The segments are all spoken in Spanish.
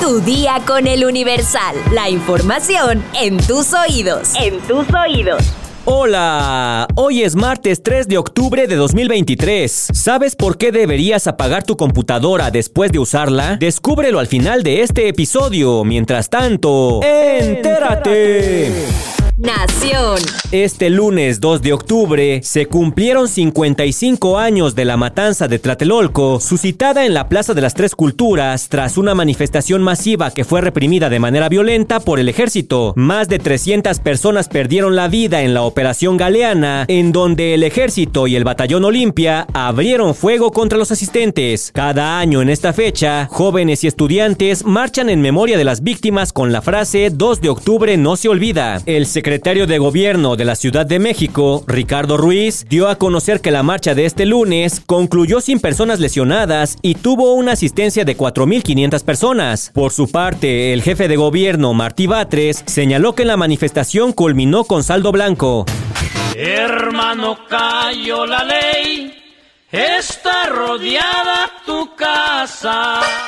Tu día con el Universal. La información en tus oídos. En tus oídos. Hola, hoy es martes 3 de octubre de 2023. ¿Sabes por qué deberías apagar tu computadora después de usarla? Descúbrelo al final de este episodio. Mientras tanto, entérate. Nación. Este lunes 2 de octubre se cumplieron 55 años de la matanza de Tlatelolco, suscitada en la Plaza de las Tres Culturas tras una manifestación masiva que fue reprimida de manera violenta por el ejército. Más de 300 personas perdieron la vida en la operación Galeana, en donde el ejército y el batallón Olimpia abrieron fuego contra los asistentes. Cada año en esta fecha, jóvenes y estudiantes marchan en memoria de las víctimas con la frase 2 de octubre no se olvida. El secretario de Gobierno de la Ciudad de México, Ricardo Ruiz, dio a conocer que la marcha de este lunes concluyó sin personas lesionadas y tuvo una asistencia de 4.500 personas. Por su parte, el jefe de gobierno, Martí Batres, señaló que la manifestación culminó con saldo blanco. Hermano, cayó la ley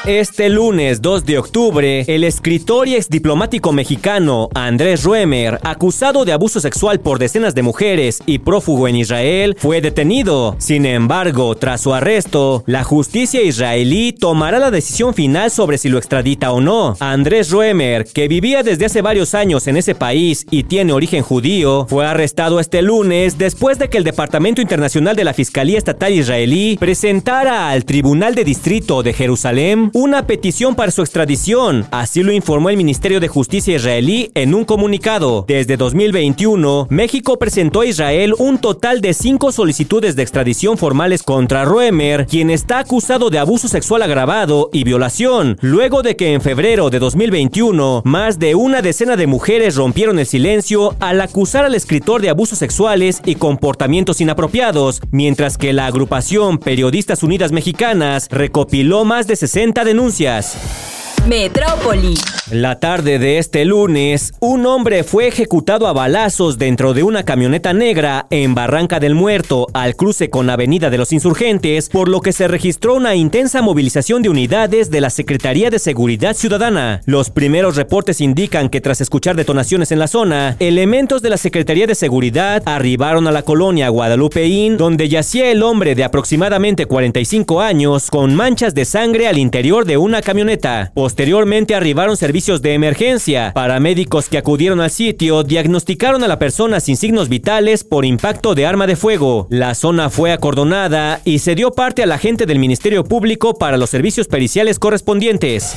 Este lunes 2 de octubre, el escritor y exdiplomático mexicano Andrés Ruemer, acusado de abuso sexual por decenas de mujeres y prófugo en Israel, fue detenido. Sin embargo, tras su arresto, la justicia israelí tomará la decisión final sobre si lo extradita o no. Andrés Ruemer, que vivía desde hace varios años en ese país y tiene origen judío, fue arrestado este lunes después de que el Departamento Internacional de la Fiscalía Estatal Israelí presentara al Tribunal de Distrito de Jerusalén una petición para su extradición. Así lo informó el Ministerio de Justicia israelí en un comunicado. Desde 2021, México presentó a Israel un total de cinco solicitudes de extradición formales contra Roemer, quien está acusado de abuso sexual agravado y violación, luego de que en febrero de 2021 más de una decena de mujeres rompieron el silencio al acusar al escritor de abusos sexuales y comportamientos inapropiados, mientras que la agrupación Periodistas Unidas Mexicanas recopiló más de 60 denuncias. Metrópoli. La tarde de este lunes, un hombre fue ejecutado a balazos dentro de una camioneta negra en Barranca del Muerto, al cruce con Avenida de los Insurgentes, por lo que se registró una intensa movilización de unidades de la Secretaría de Seguridad Ciudadana. Los primeros reportes indican que tras escuchar detonaciones en la zona, elementos de la Secretaría de Seguridad arribaron a la colonia Guadalupeín, donde yacía el hombre de aproximadamente 45 años con manchas de sangre al interior de una camioneta. Posteriormente arribaron servicios de emergencia. Paramédicos que acudieron al sitio diagnosticaron a la persona sin signos vitales por impacto de arma de fuego. La zona fue acordonada y se dio parte a la gente del Ministerio Público para los servicios periciales correspondientes.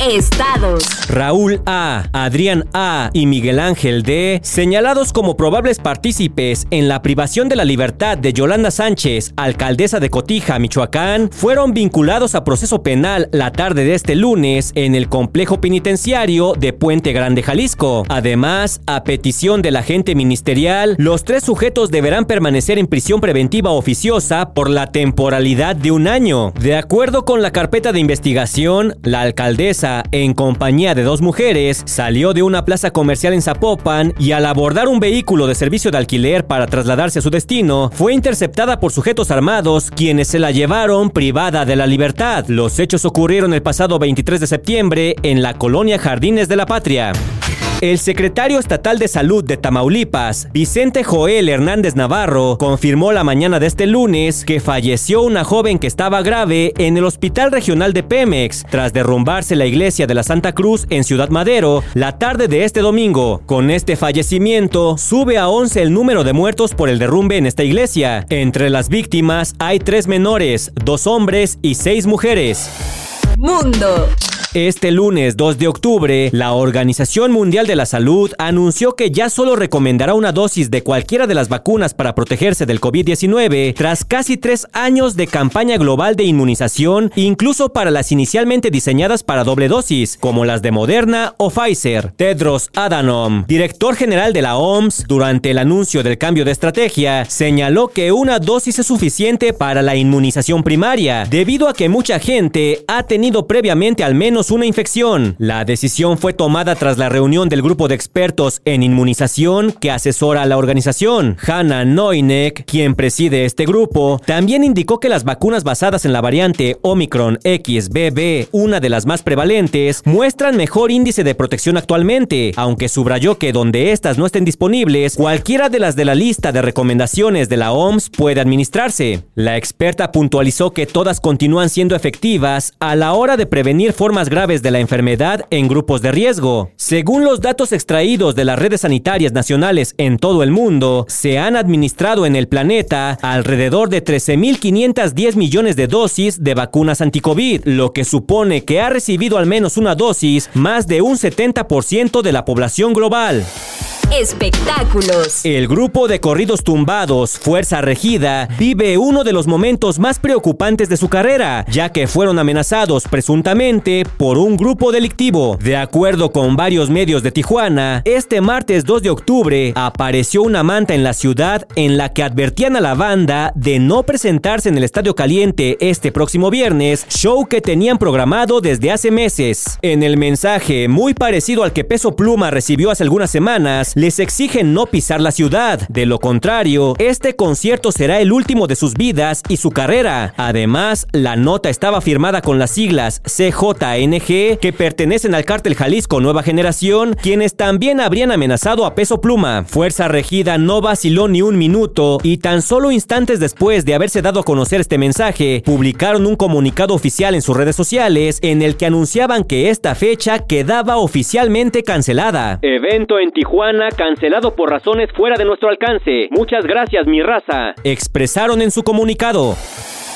Estados. Raúl A., Adrián A. y Miguel Ángel D., señalados como probables partícipes en la privación de la libertad de Yolanda Sánchez, alcaldesa de Cotija, Michoacán, fueron vinculados a proceso penal la tarde de este lunes en el complejo penitenciario de Puente Grande, Jalisco. Además, a petición del agente ministerial, los tres sujetos deberán permanecer en prisión preventiva oficiosa por la temporalidad de un año. De acuerdo con la carpeta de investigación, la alcaldesa en compañía de dos mujeres, salió de una plaza comercial en Zapopan y al abordar un vehículo de servicio de alquiler para trasladarse a su destino, fue interceptada por sujetos armados quienes se la llevaron privada de la libertad. Los hechos ocurrieron el pasado 23 de septiembre en la colonia Jardines de la Patria. El secretario estatal de salud de Tamaulipas, Vicente Joel Hernández Navarro, confirmó la mañana de este lunes que falleció una joven que estaba grave en el Hospital Regional de Pemex tras derrumbarse la iglesia de la Santa Cruz en Ciudad Madero la tarde de este domingo. Con este fallecimiento, sube a 11 el número de muertos por el derrumbe en esta iglesia. Entre las víctimas hay tres menores, dos hombres y seis mujeres. Mundo. Este lunes 2 de octubre, la Organización Mundial de la Salud anunció que ya solo recomendará una dosis de cualquiera de las vacunas para protegerse del COVID-19 tras casi tres años de campaña global de inmunización, incluso para las inicialmente diseñadas para doble dosis, como las de Moderna o Pfizer. Tedros Adhanom, director general de la OMS, durante el anuncio del cambio de estrategia, señaló que una dosis es suficiente para la inmunización primaria, debido a que mucha gente ha tenido previamente al menos una infección. La decisión fue tomada tras la reunión del grupo de expertos en inmunización que asesora a la organización. Hannah Neuneck, quien preside este grupo, también indicó que las vacunas basadas en la variante Omicron XBB, una de las más prevalentes, muestran mejor índice de protección actualmente, aunque subrayó que donde estas no estén disponibles, cualquiera de las de la lista de recomendaciones de la OMS puede administrarse. La experta puntualizó que todas continúan siendo efectivas a la hora de prevenir formas graves de la enfermedad en grupos de riesgo. Según los datos extraídos de las redes sanitarias nacionales en todo el mundo, se han administrado en el planeta alrededor de 13.510 millones de dosis de vacunas anticovid, lo que supone que ha recibido al menos una dosis más de un 70% de la población global. Espectáculos. El grupo de corridos tumbados Fuerza Regida vive uno de los momentos más preocupantes de su carrera, ya que fueron amenazados presuntamente por un grupo delictivo. De acuerdo con varios medios de Tijuana, este martes 2 de octubre apareció una manta en la ciudad en la que advertían a la banda de no presentarse en el Estadio Caliente este próximo viernes, show que tenían programado desde hace meses. En el mensaje, muy parecido al que Peso Pluma recibió hace algunas semanas, les exigen no pisar la ciudad. De lo contrario, este concierto será el último de sus vidas y su carrera. Además, la nota estaba firmada con las siglas CJNG, que pertenecen al cártel Jalisco Nueva Generación, quienes también habrían amenazado a Peso Pluma. Fuerza Regida no vaciló ni un minuto y tan solo instantes después de haberse dado a conocer este mensaje, publicaron un comunicado oficial en sus redes sociales en el que anunciaban que esta fecha quedaba oficialmente cancelada. Evento en Tijuana cancelado por razones fuera de nuestro alcance. Muchas gracias, mi raza. Expresaron en su comunicado.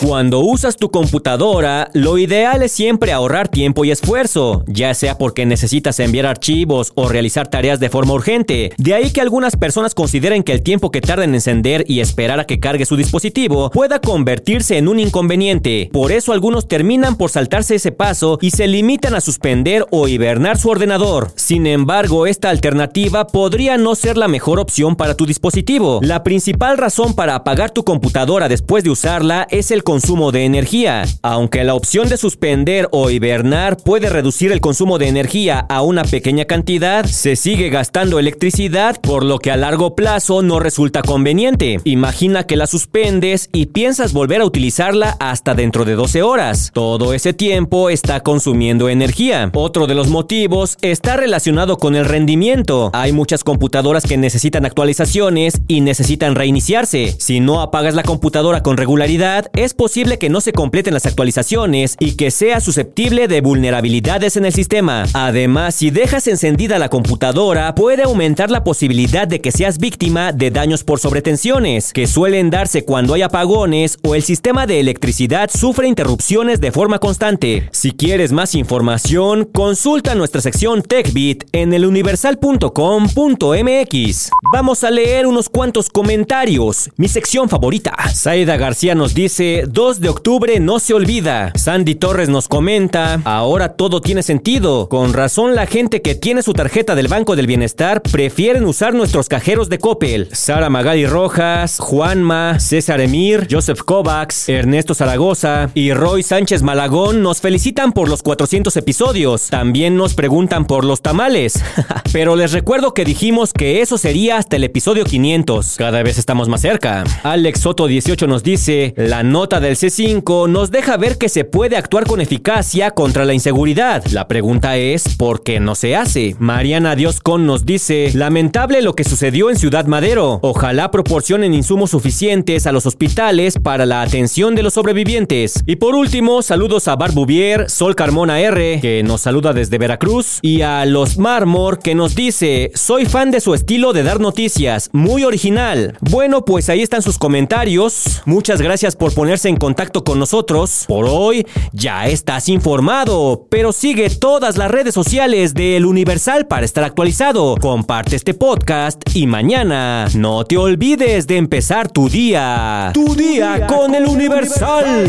Cuando usas tu computadora, lo ideal es siempre ahorrar tiempo y esfuerzo, ya sea porque necesitas enviar archivos o realizar tareas de forma urgente. De ahí que algunas personas consideren que el tiempo que tarda en encender y esperar a que cargue su dispositivo pueda convertirse en un inconveniente. Por eso algunos terminan por saltarse ese paso y se limitan a suspender o hibernar su ordenador. Sin embargo, esta alternativa podría no ser la mejor opción para tu dispositivo. La principal razón para apagar tu computadora después de usarla es el consumo de energía. Aunque la opción de suspender o hibernar puede reducir el consumo de energía a una pequeña cantidad, se sigue gastando electricidad, por lo que a largo plazo no resulta conveniente. Imagina que la suspendes y piensas volver a utilizarla hasta dentro de 12 horas. Todo ese tiempo está consumiendo energía. Otro de los motivos está relacionado con el rendimiento. Hay muchas computadoras que necesitan actualizaciones y necesitan reiniciarse. Si no apagas la computadora con regularidad, es posible que no se completen las actualizaciones y que sea susceptible de vulnerabilidades en el sistema. Además, si dejas encendida la computadora, puede aumentar la posibilidad de que seas víctima de daños por sobretensiones, que suelen darse cuando hay apagones o el sistema de electricidad sufre interrupciones de forma constante. Si quieres más información, consulta nuestra sección TechBit en eluniversal.com.mx. Vamos a leer unos cuantos comentarios. Mi sección favorita. Saida García nos dice, 2 de octubre no se olvida. Sandy Torres nos comenta, ahora todo tiene sentido. Con razón la gente que tiene su tarjeta del Banco del Bienestar prefieren usar nuestros cajeros de Coppel. Sara Magali Rojas, Juanma, César Emir, Joseph Kovacs, Ernesto Zaragoza y Roy Sánchez Malagón nos felicitan por los 400 episodios. También nos preguntan por los tamales. Pero les recuerdo que dijimos que eso sería hasta el episodio 500. Cada vez estamos más cerca. Alex Soto 18 nos dice, la nota del C5 nos deja ver que se puede actuar con eficacia contra la inseguridad. La pregunta es, ¿por qué no se hace? Mariana Dioscon nos dice, lamentable lo que sucedió en Ciudad Madero. Ojalá proporcionen insumos suficientes a los hospitales para la atención de los sobrevivientes. Y por último, saludos a Barbuvier, Sol Carmona R, que nos saluda desde Veracruz, y a Los Marmor, que nos dice, soy fan de su estilo de dar noticias, muy original. Bueno, pues ahí están sus comentarios. Muchas gracias por ponerse en contacto con nosotros, por hoy ya estás informado, pero sigue todas las redes sociales de El Universal para estar actualizado. Comparte este podcast y mañana no te olvides de empezar tu día. Tu día con El Universal.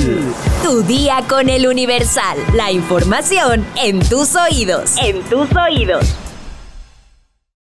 Tu día con El Universal. La información en tus oídos. En tus oídos.